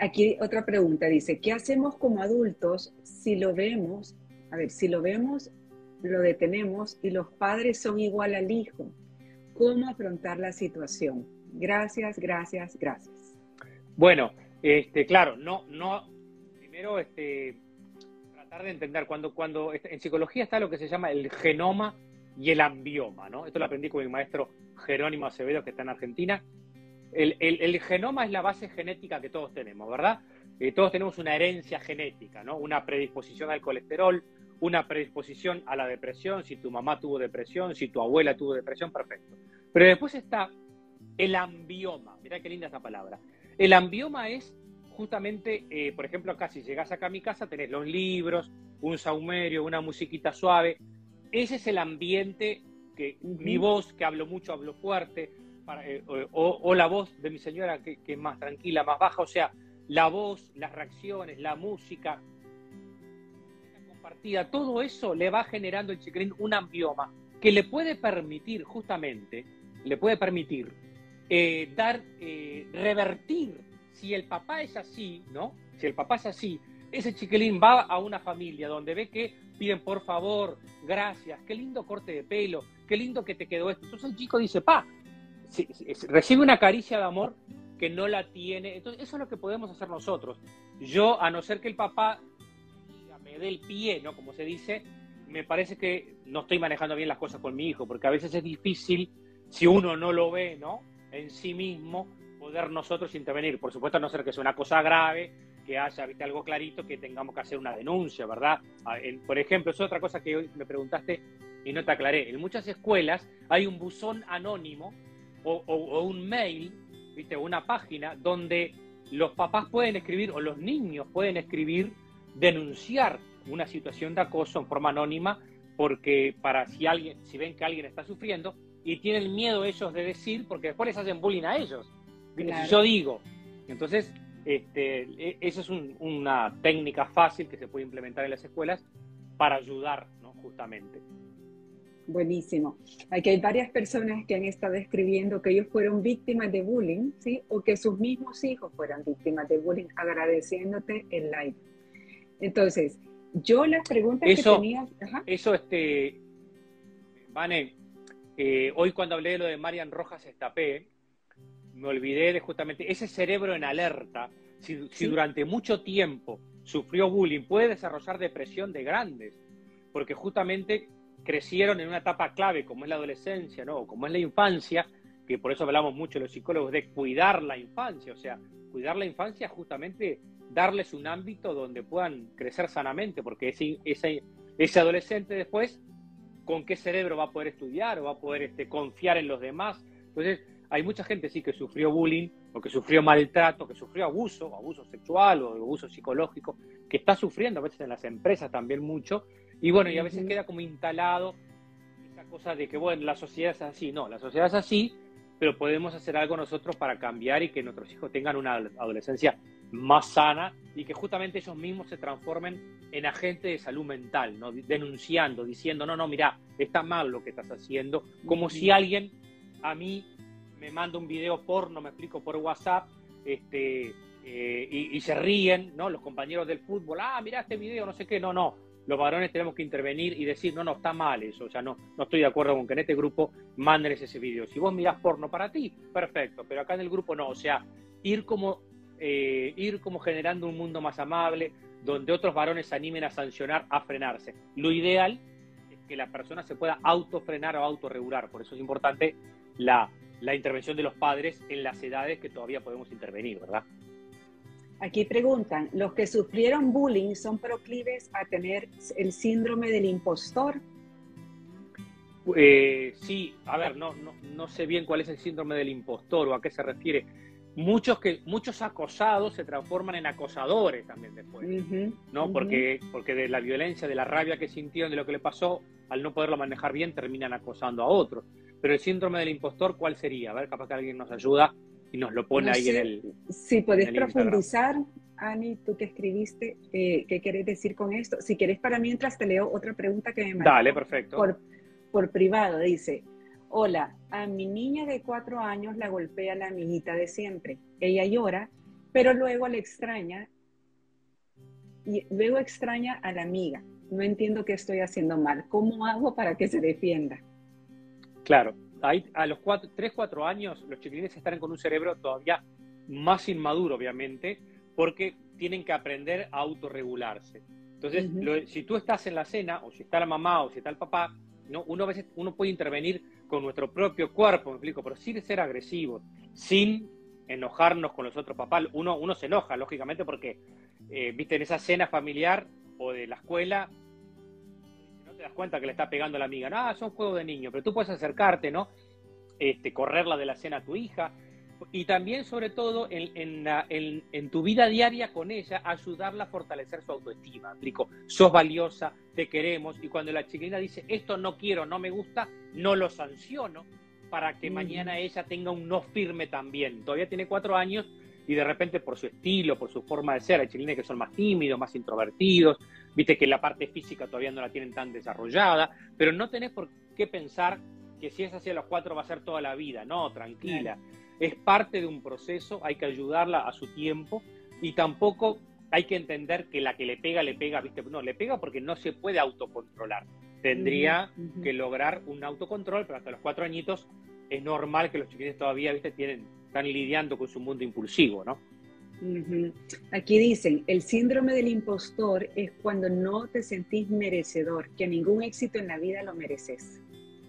Aquí otra pregunta dice, ¿qué hacemos como adultos si lo vemos? A ver, si lo vemos, lo detenemos y los padres son igual al hijo. ¿Cómo afrontar la situación? Gracias, gracias, gracias. Bueno, este, claro, no, no, primero, este, tratar de entender, cuando, cuando, este, en psicología está lo que se llama el genoma y el ambioma, ¿no? Esto lo aprendí con mi maestro Jerónimo Acevedo, que está en Argentina. El, genoma es la base genética que todos tenemos, ¿verdad? Eh, todos tenemos una herencia genética, ¿no? Una predisposición al colesterol, una predisposición a la depresión, si tu mamá tuvo depresión, si tu abuela tuvo depresión, perfecto. Pero después está el ambioma, mirá qué linda esa palabra. El ambioma es justamente, eh, por ejemplo, acá, si llegas acá a mi casa, tenés los libros, un saumerio, una musiquita suave. Ese es el ambiente que mi voz, que hablo mucho, hablo fuerte, eh, o, la voz de mi señora, que, es más tranquila, más baja, o sea, la voz, las reacciones, la música compartida, todo eso le va generando el chiquilín un ambioma que le puede permitir, justamente, le puede permitir eh, dar, eh, revertir, si el papá es así, ¿no? Si el papá es así, ese chiquilín va a una familia donde ve que piden por favor, gracias, qué lindo corte de pelo, qué lindo que te quedó esto. Entonces el chico dice, pa, recibe una caricia de amor que no la tiene. Entonces eso es lo que podemos hacer nosotros. Yo, a no ser que el papá me dé el pie, ¿no? Como se dice, me parece que no estoy manejando bien las cosas con mi hijo, porque a veces es difícil, si uno no lo ve, ¿no? en sí mismo poder nosotros intervenir. Por supuesto, a no ser que sea una cosa grave, que haya ¿viste? algo clarito, que tengamos que hacer una denuncia, ¿verdad? Por ejemplo, es otra cosa que hoy me preguntaste, y no te aclaré. En muchas escuelas hay un buzón anónimo o, un mail, ¿viste? una página donde los papás pueden escribir o los niños pueden escribir, denunciar una situación de acoso en forma anónima, porque para si alguien, si ven que alguien está sufriendo y tienen miedo ellos de decir, porque después les hacen bullying a ellos. Si yo digo, entonces este, e, esa es una técnica fácil que se puede implementar en las escuelas para ayudar, ¿no? Justamente. Buenísimo. Aquí hay varias personas que han estado escribiendo que ellos fueron víctimas de bullying, ¿sí? O que sus mismos hijos fueran víctimas de bullying, agradeciéndote el like. Entonces, yo las preguntas que tenía... Eso, este... Vane, eh, hoy cuando hablé de lo de Marian Rojas Estapé, me olvidé de justamente ese cerebro en alerta, si, si durante mucho tiempo sufrió bullying, puede desarrollar depresión de grandes, porque justamente crecieron en una etapa clave como es la adolescencia, ¿no? O como es la infancia, que por eso hablamos mucho los psicólogos de cuidar la infancia, o sea, cuidar la infancia justamente darles un ámbito donde puedan crecer sanamente, porque ese, ese, ese adolescente después, ¿con qué cerebro va a poder estudiar o va a poder este, confiar en los demás? Entonces, hay mucha gente sí que sufrió bullying o que sufrió maltrato, que sufrió abuso, abuso sexual o abuso psicológico, que está sufriendo a veces en las empresas también mucho, y bueno, y a veces queda como instalado esa cosa de que, bueno, la sociedad es así. No, la sociedad es así, pero podemos hacer algo nosotros para cambiar y que nuestros hijos tengan una adolescencia más sana y que justamente ellos mismos se transformen en agentes de salud mental, ¿no? denunciando, diciendo, no, no, mira, está mal lo que estás haciendo, como si alguien a mí me manda un video porno, me explico por WhatsApp, este, eh, y, y, se ríen, ¿no? Los compañeros del fútbol, ah, mira este video, no sé qué, no, no, los varones tenemos que intervenir y decir, no, no, está mal eso, o sea, no, no estoy de acuerdo con que en este grupo mandes ese video. Si vos mirás porno para ti, perfecto, pero acá en el grupo no, o sea, ir como, eh, ir como generando un mundo más amable, donde otros varones se animen a sancionar, a frenarse. Lo ideal es que la persona se pueda autofrenar o autorregular, por eso es importante la, la intervención de los padres en las edades que todavía podemos intervenir, ¿verdad? Aquí preguntan, ¿los que sufrieron bullying son proclives a tener el síndrome del impostor? Eh, sí, a ver, no, no, sé bien cuál es el síndrome del impostor o a qué se refiere. Muchos, que, muchos acosados se transforman en acosadores también después, ¿no? porque, porque de la violencia, de la rabia que sintieron, de lo que le pasó, al no poderlo manejar bien, terminan acosando a otros. Pero el síndrome del impostor, ¿cuál sería? A ver, capaz que alguien nos ayuda y nos lo pone ahí en el. Si podés profundizar, Ani, tú que escribiste, eh, ¿qué querés decir con esto? Si querés, para mientras te leo otra pregunta que me mandó. Dale, perfecto. Por, por privado, dice. Hola, a mi niña de cuatro años la golpea la amiguita de siempre. Ella llora, pero luego le extraña y luego extraña a la amiga. No entiendo qué estoy haciendo mal. ¿Cómo hago para que se defienda? Claro, a los 3, 4 años los chiquilines están con un cerebro todavía más inmaduro, obviamente, porque tienen que aprender a autorregularse. Entonces, si tú estás en la cena, o si está la mamá, o si está el papá, ¿no? uno, a veces, uno puede intervenir con nuestro propio cuerpo, me explico, pero sin ser agresivos, sin enojarnos con los otros papás. Uno, uno se enoja, lógicamente, porque, eh, viste, en esa cena familiar o de la escuela, das cuenta que le está pegando a la amiga. No, ah, son juegos de niño, pero tú puedes acercarte, ¿no? Este, correrla de la cena a tu hija. Y también, sobre todo, en, en, tu vida diaria con ella, ayudarla a fortalecer su autoestima. Explico, sos valiosa, te queremos. Y cuando la chiquilina dice, esto no quiero, no me gusta, no lo sanciono para que mañana ella tenga un no firme también. Todavía tiene cuatro años y de repente por su estilo, por su forma de ser, hay chiquilines que son más tímidos, más introvertidos, viste que la parte física todavía no la tienen tan desarrollada, pero no tenés por qué pensar que si es hacia los cuatro va a ser toda la vida, no, tranquila, es parte de un proceso, hay que ayudarla a su tiempo y tampoco hay que entender que la que le pega, le pega, viste, no, le pega porque no se puede autocontrolar, tendría que lograr un autocontrol, pero hasta los cuatro añitos es normal que los chiquilines todavía, viste, tienen están lidiando con su mundo impulsivo, ¿no? Aquí dicen, el síndrome del impostor es cuando no te sentís merecedor, que ningún éxito en la vida lo mereces.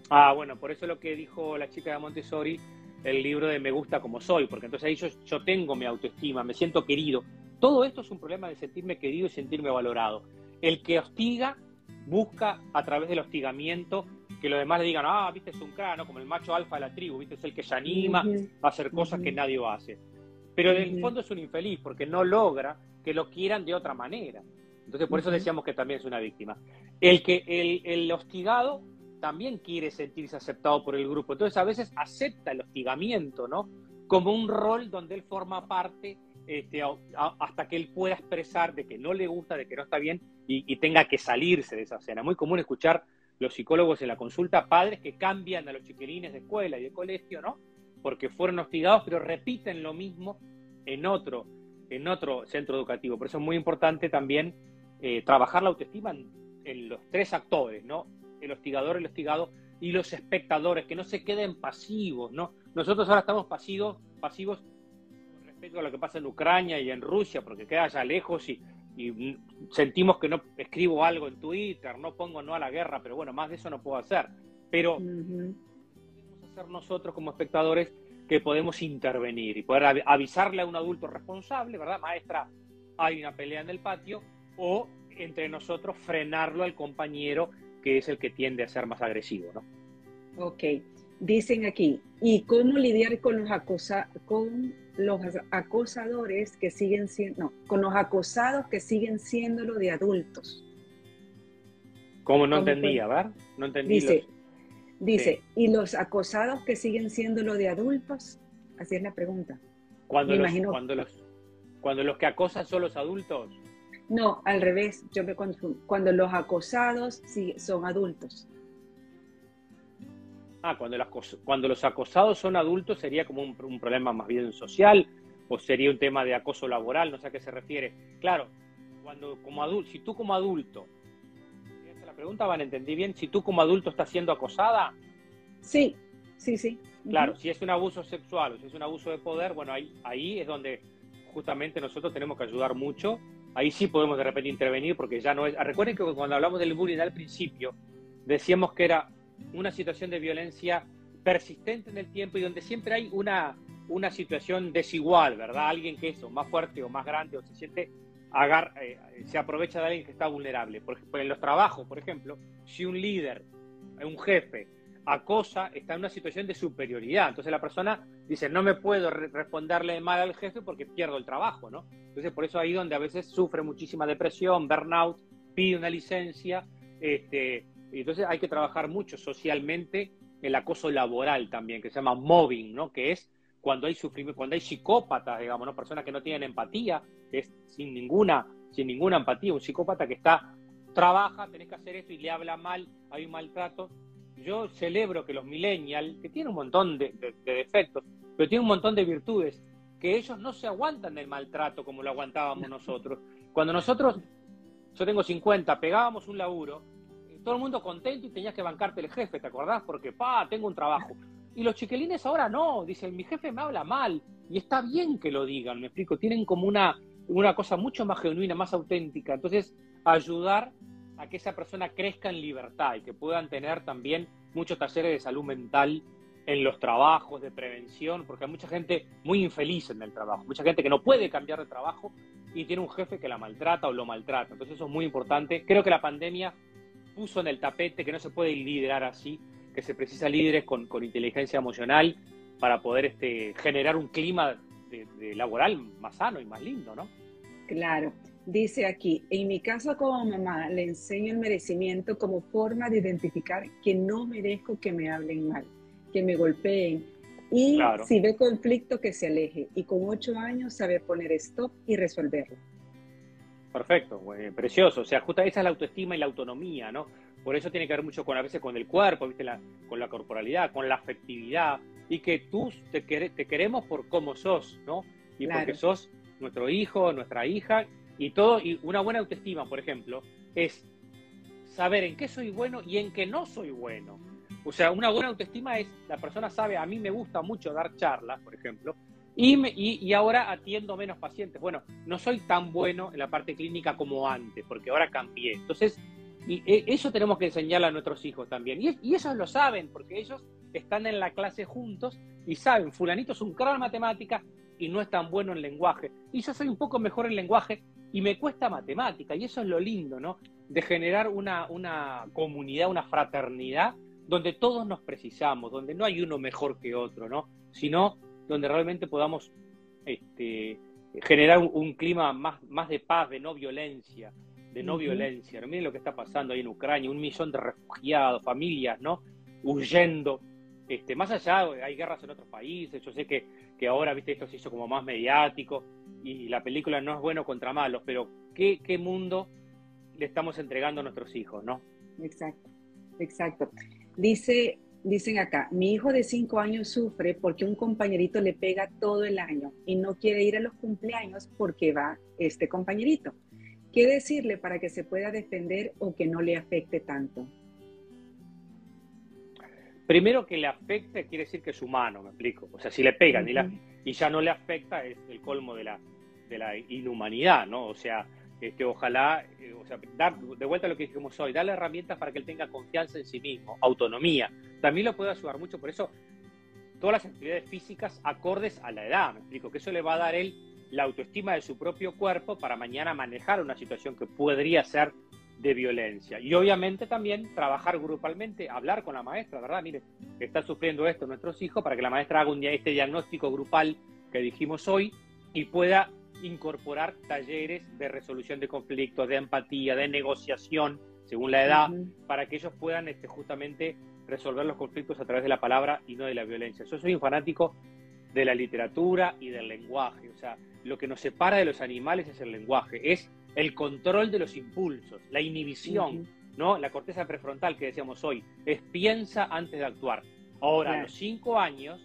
Ah, bueno, por eso lo que dijo la chica de Montessori, el libro de Me gusta como soy, porque entonces ahí yo, yo tengo mi autoestima, me siento querido. Todo esto es un problema de sentirme querido y sentirme valorado. El que hostiga busca a través del hostigamiento que los demás le digan, ah, viste, es un cráneo, como el macho alfa de la tribu, viste, es el que se anima a hacer cosas que nadie hace. Pero en el fondo es un infeliz porque no logra que lo quieran de otra manera. Entonces, por eso decíamos que también es una víctima. El que el, el hostigado también quiere sentirse aceptado por el grupo. Entonces, a veces acepta el hostigamiento, ¿no? Como un rol donde él forma parte este, hasta que él pueda expresar de que no le gusta, de que no está bien y, tenga que salirse de esa escena. Muy común escuchar los psicólogos en la consulta, padres que cambian a los chiquilines de escuela y de colegio, ¿no? Porque fueron hostigados, pero repiten lo mismo en otro, en otro centro educativo. Por eso es muy importante también eh, trabajar la autoestima en, los tres actores, ¿no? El hostigador, el hostigado y los espectadores, que no se queden pasivos, ¿no? Nosotros ahora estamos pasivos, pasivos respecto a lo que pasa en Ucrania y en Rusia, porque queda allá lejos y, sentimos que no escribo algo en Twitter, no pongo no a la guerra, pero bueno, más de eso no puedo hacer. Pero hacer nosotros como espectadores que podemos intervenir y poder avisarle a un adulto responsable, ¿verdad? Maestra, hay una pelea en el patio, o entre nosotros frenarlo al compañero que es el que tiende a ser más agresivo, ¿no? Ok. Dicen aquí, ¿y cómo lidiar con los, acosa con los acosadores que siguen siendo, no, con los acosados que siguen siendo lo de adultos? ¿Cómo no entendía, a ver? No entendí. Dice, dice ¿y los acosados que siguen siendo lo de adultos? Así es la pregunta. Cuando, los, cuando, los, cuando los que acosan son los adultos. No, al revés, yo me confundo. Cuando los acosados sí, son adultos. Ah, cuando, cuando los acosados son adultos sería como un, problema más bien social o sería un tema de acoso laboral, no sé a qué se refiere. Claro, cuando como adulto, si tú como adulto, pregunta van a entender bien, si tú como adulto estás siendo acosada. Sí, sí, sí. Claro, si es un abuso sexual o si es un abuso de poder, bueno, ahí, ahí es donde justamente nosotros tenemos que ayudar mucho. Ahí sí podemos de repente intervenir porque ya no es... Recuerden que cuando hablamos del bullying al principio, decíamos que era una situación de violencia persistente en el tiempo y donde siempre hay una, una situación desigual, ¿verdad? Alguien que es o más fuerte o más grande o se siente agar, eh, se aprovecha de alguien que está vulnerable. Por ejemplo, en los trabajos, por ejemplo, si un líder, un jefe, acosa, está en una situación de superioridad. Entonces la persona dice, no me puedo responderle mal al jefe porque pierdo el trabajo, ¿no? Entonces por eso ahí donde a veces sufre muchísima depresión, burnout, pide una licencia, este, entonces hay que trabajar mucho socialmente el acoso laboral también, que se llama mobbing, ¿no? Que es cuando hay sufrimiento, cuando hay psicópatas, digamos, ¿no? Personas que no tienen empatía, que es sin ninguna, sin ninguna empatía, un psicópata que está, trabaja, tenés que hacer esto y le habla mal, hay un maltrato. Yo celebro que los millennials, que tienen un montón de, de defectos, pero tienen un montón de virtudes, que ellos no se aguantan el maltrato como lo aguantábamos nosotros. Cuando nosotros, yo tengo 50, pegábamos un laburo, todo el mundo contento y tenías que bancarte el jefe, ¿te acordás? Porque, pa, tengo un trabajo. Y los chiquilines ahora no, dicen, mi jefe me habla mal. Y está bien que lo digan, me explico. Tienen como una, una cosa mucho más genuina, más auténtica. Entonces, ayudar a que esa persona crezca en libertad y que puedan tener también muchos talleres de salud mental en los trabajos, de prevención, porque hay mucha gente muy infeliz en el trabajo, mucha gente que no puede cambiar de trabajo y tiene un jefe que la maltrata o lo maltrata. Entonces eso es muy importante. Creo que la pandemia puso en el tapete que no se puede liderar así, que se precisa líderes con, inteligencia emocional para poder este, generar un clima de, laboral más sano y más lindo, ¿no? Claro. Dice aquí, en mi caso como mamá le enseño el merecimiento como forma de identificar que no merezco que me hablen mal, que me golpeen. Y si ve conflicto, que se aleje. Y con ocho años sabe poner stop y resolverlo. Perfecto, precioso. O sea, justo esa es la autoestima y la autonomía, ¿no? Por eso tiene que ver mucho con a veces con el cuerpo, ¿viste? con la corporalidad, con la afectividad. Y que tú te, te queremos por cómo sos, ¿no? Y porque sos nuestro hijo, nuestra hija, y todo. Y una buena autoestima, por ejemplo, es saber en qué soy bueno y en qué no soy bueno. O sea, una buena autoestima es, la persona sabe, a mí me gusta mucho dar charlas, por ejemplo, y, y, ahora atiendo menos pacientes. Bueno, no soy tan bueno en la parte clínica como antes, porque ahora cambié. Entonces, y e, eso tenemos que enseñarle a nuestros hijos también. Y, ellos lo saben, porque ellos están en la clase juntos y saben, fulanito es un crack en matemática y no es tan bueno en lenguaje. Y yo soy un poco mejor en lenguaje y me cuesta matemática. Y eso es lo lindo, ¿no? De generar una, una comunidad, una fraternidad donde todos nos precisamos, donde no hay uno mejor que otro, ¿no? Sino donde realmente podamos este, generar un, clima más, más de paz, de no violencia, de no violencia. Miren lo que está pasando ahí en Ucrania, un millón de refugiados, familias, ¿no? Huyendo. Este, más allá, hay guerras en otros países, yo sé que, que ahora, viste, esto se hizo como más mediático y la película no es bueno contra malos, pero ¿qué, qué mundo le estamos entregando a nuestros hijos, no? Exacto, exacto. Dice, dicen acá, mi hijo de cinco años sufre porque un compañerito le pega todo el año y no quiere ir a los cumpleaños porque va este compañerito. ¿Qué decirle para que se pueda defender o que no le afecte tanto? Primero que le afecte quiere decir que es humano, me explico. O sea, si le pegan y, ya no le afecta es el colmo de la, de la inhumanidad, ¿no? O sea, este, ojalá, eh, o sea, dar de vuelta a lo que dijimos hoy, darle herramientas para que él tenga confianza en sí mismo, autonomía. También lo puede ayudar mucho, por eso todas las actividades físicas acordes a la edad, me explico, que eso le va a dar él la autoestima de su propio cuerpo para mañana manejar una situación que podría ser de violencia. Y obviamente también trabajar grupalmente, hablar con la maestra, ¿verdad? Mire, está sufriendo esto nuestros hijos para que la maestra haga un, este diagnóstico grupal que dijimos hoy y pueda incorporar talleres de resolución de conflictos, de empatía, de negociación, según la edad, para que ellos puedan este, justamente resolver los conflictos a través de la palabra y no de la violencia. Yo soy un fanático de la literatura y del lenguaje. O sea, lo que nos separa de los animales es el lenguaje, es el control de los impulsos, la inhibición, ¿no? La corteza prefrontal que decíamos hoy, es piensa antes de actuar. Ahora, a los cinco años,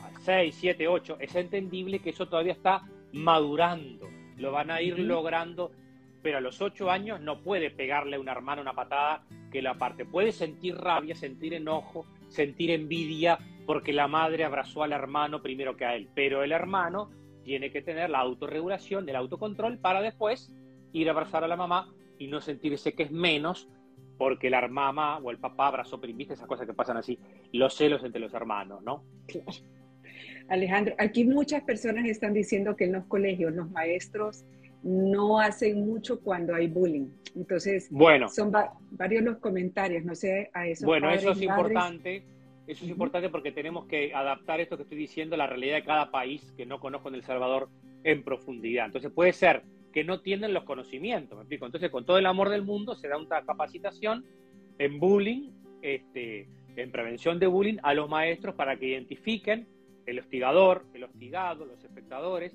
a seis, siete, ocho, es entendible que eso todavía está madurando, lo van a ir logrando, pero a los ocho años no puede pegarle a una hermana una patada que la parte. Puede sentir rabia, sentir enojo, sentir envidia porque la madre abrazó al hermano primero que a él, pero el hermano tiene que tener la autorregulación, el autocontrol para después ir a abrazar a la mamá y no sentirse que es menos porque la mamá o el papá abrazó primero, esas cosas que pasan así, los celos entre los hermanos, ¿no? Alejandro, aquí muchas personas están diciendo que en los colegios los maestros no hacen mucho cuando hay bullying. Entonces, bueno, son varios los comentarios, no sé, a eso. Bueno, eso es importante, eso es importante porque tenemos que adaptar esto que estoy diciendo a la realidad de cada país que no conozco en El Salvador en profundidad. Entonces puede ser que no tienen los conocimientos, ¿me explico? Entonces, con todo el amor del mundo se da una capacitación en bullying, este, en prevención de bullying a los maestros para que identifiquen el hostigador, el hostigado, los espectadores.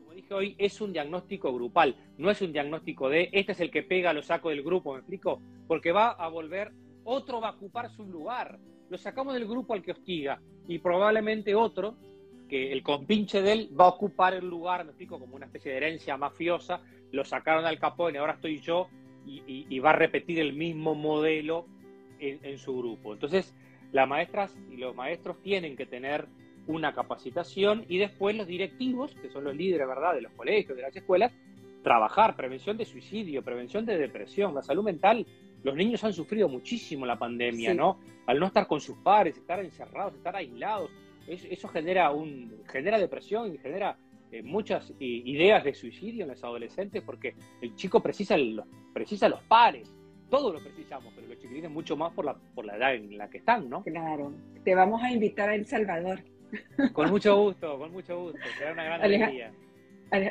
Como dije hoy, es un diagnóstico grupal, no es un diagnóstico de este es el que pega, lo saco del grupo, ¿me explico? Porque va a volver, otro va a ocupar su lugar. Lo sacamos del grupo al que hostiga y probablemente otro, que el compinche de él va a ocupar el lugar, me explico, como una especie de herencia mafiosa, lo sacaron al capón y ahora estoy yo y, va a repetir el mismo modelo en, en su grupo. Entonces, las maestras y los maestros tienen que tener una capacitación y después los directivos, que son los líderes, ¿verdad?, de los colegios, de las escuelas, trabajar prevención de suicidio, prevención de depresión, la salud mental. Los niños han sufrido muchísimo la pandemia, ¿no? Al no estar con sus padres, estar encerrados, estar aislados, eso genera un genera depresión y genera eh, muchas ideas de suicidio en los adolescentes porque el chico precisa los, precisa los pares, todos lo precisamos, pero los chiquilines mucho más por la, por la edad en la que están, ¿no? Claro. Te vamos a invitar a El Salvador. Con mucho gusto, con mucho gusto. Será una gran alegría.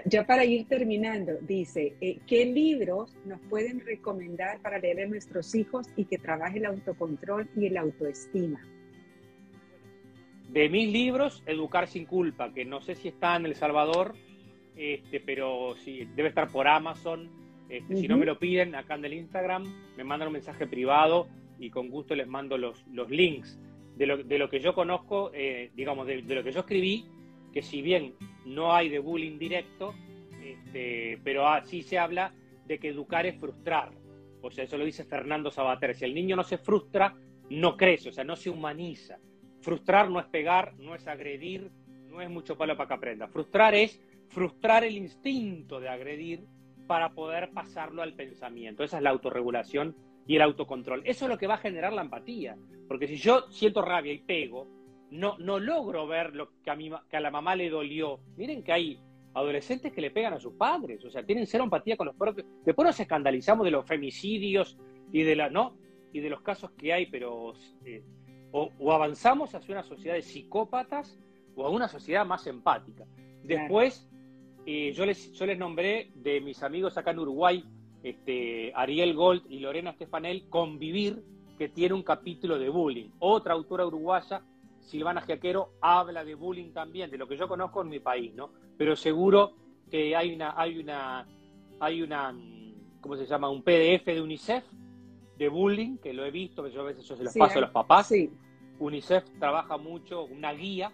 Ya para ir terminando, dice, eh, ¿qué libros nos pueden recomendar para leer a nuestros hijos y que trabaje el autocontrol y el autoestima? De mis libros, Educar sin culpa, que no sé si está en El Salvador, este, pero sí, debe estar por Amazon. Este, si no me lo piden, acá en el Instagram, me mandan un mensaje privado y con gusto les mando los, los links de lo, de lo que yo conozco, eh, digamos, de, lo que yo escribí, que si bien no hay de bullying directo, este, pero sí se habla de que educar es frustrar. O sea, eso lo dice Fernando Sabater. Si el niño no se frustra, no crece, o sea, no se humaniza. Frustrar no es pegar, no es agredir, no es mucho palo para que aprenda. Frustrar es frustrar el instinto de agredir para poder pasarlo al pensamiento. Esa es la autorregulación y el autocontrol. Eso es lo que va a generar la empatía. Porque si yo siento rabia y pego, no, no logro ver lo que a, que a la mamá le dolió. Miren que hay adolescentes que le pegan a sus padres, o sea, tienen cero empatía con los propios. Después nos escandalizamos de los femicidios y de la. ¿No? y de los casos que hay, pero eh, o, avanzamos hacia una sociedad de psicópatas o a una sociedad más empática. Después, eh, yo, les, yo les nombré de mis amigos acá en Uruguay, este, Ariel Gold y Lorena Stefanel, Convivir, que tiene un capítulo de bullying. Otra autora uruguaya, Silvana Giaquero, habla de bullying también, de lo que yo conozco en mi país, ¿no? Pero seguro que hay una, hay una, hay una, ¿cómo se llama? Un PDF de UNICEF de bullying, que lo he visto, que yo a veces yo se los paso a los papás. UNICEF trabaja mucho, una guía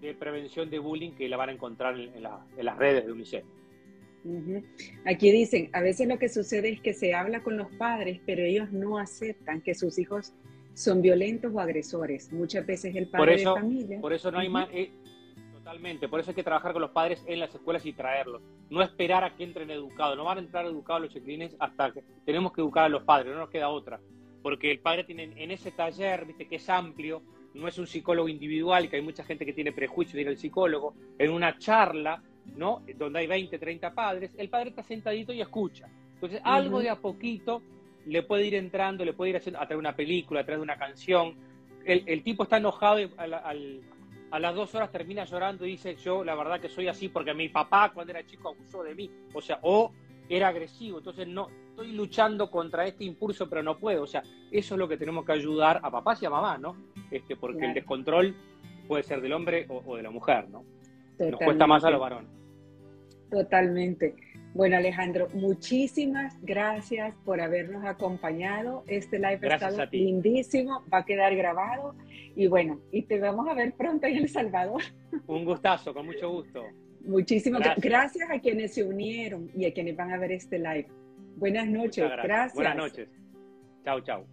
de prevención de bullying que la van a encontrar en, las redes de UNICEF. Aquí dicen, a veces lo que sucede es que se habla con los padres, pero ellos no aceptan que sus hijos son violentos o agresores. Muchas veces el padre de familia. Por eso no hay más. Eh, totalmente. Por eso hay que trabajar con los padres en las escuelas y traerlos. No esperar a que entren educados. No van a entrar educados los chiquilines hasta que tenemos que educar a los padres. No nos queda otra. Porque el padre tiene en ese taller, viste, que es amplio, no es un psicólogo individual, que hay mucha gente que tiene prejuicio de ir al psicólogo, en una charla, ¿no? Donde hay 20, 30 padres, el padre está sentadito y escucha. Entonces, algo de a poquito le puede ir entrando, le puede ir haciendo a través de una película, a través de una canción. El, tipo está enojado y a las dos horas termina llorando y dice, yo la verdad que soy así porque mi papá cuando era chico abusó de mí. O sea, o era agresivo. Entonces, no, estoy luchando contra este impulso, pero no puedo. O sea, eso es lo que tenemos que ayudar a papás y a mamás, ¿no? Este, porque el descontrol puede ser del hombre o, de la mujer, ¿no? Nos cuesta más a los varones. Totalmente. Bueno, Alejandro, muchísimas gracias por habernos acompañado. Este live está lindísimo, va a quedar grabado y bueno, y te vamos a ver pronto en El Salvador. Un gustazo, con mucho gusto. Muchísimas gracias. gracias a quienes se unieron y a quienes van a ver este live. Buenas noches. Gracias. Buenas noches. Chao, chao.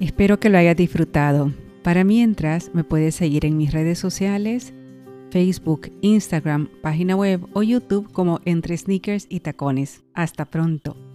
Espero que lo hayas disfrutado. Para mientras, me puedes seguir en mis redes sociales, Facebook, Instagram, página web o YouTube como Entre Sneakers y Tacones. Hasta pronto.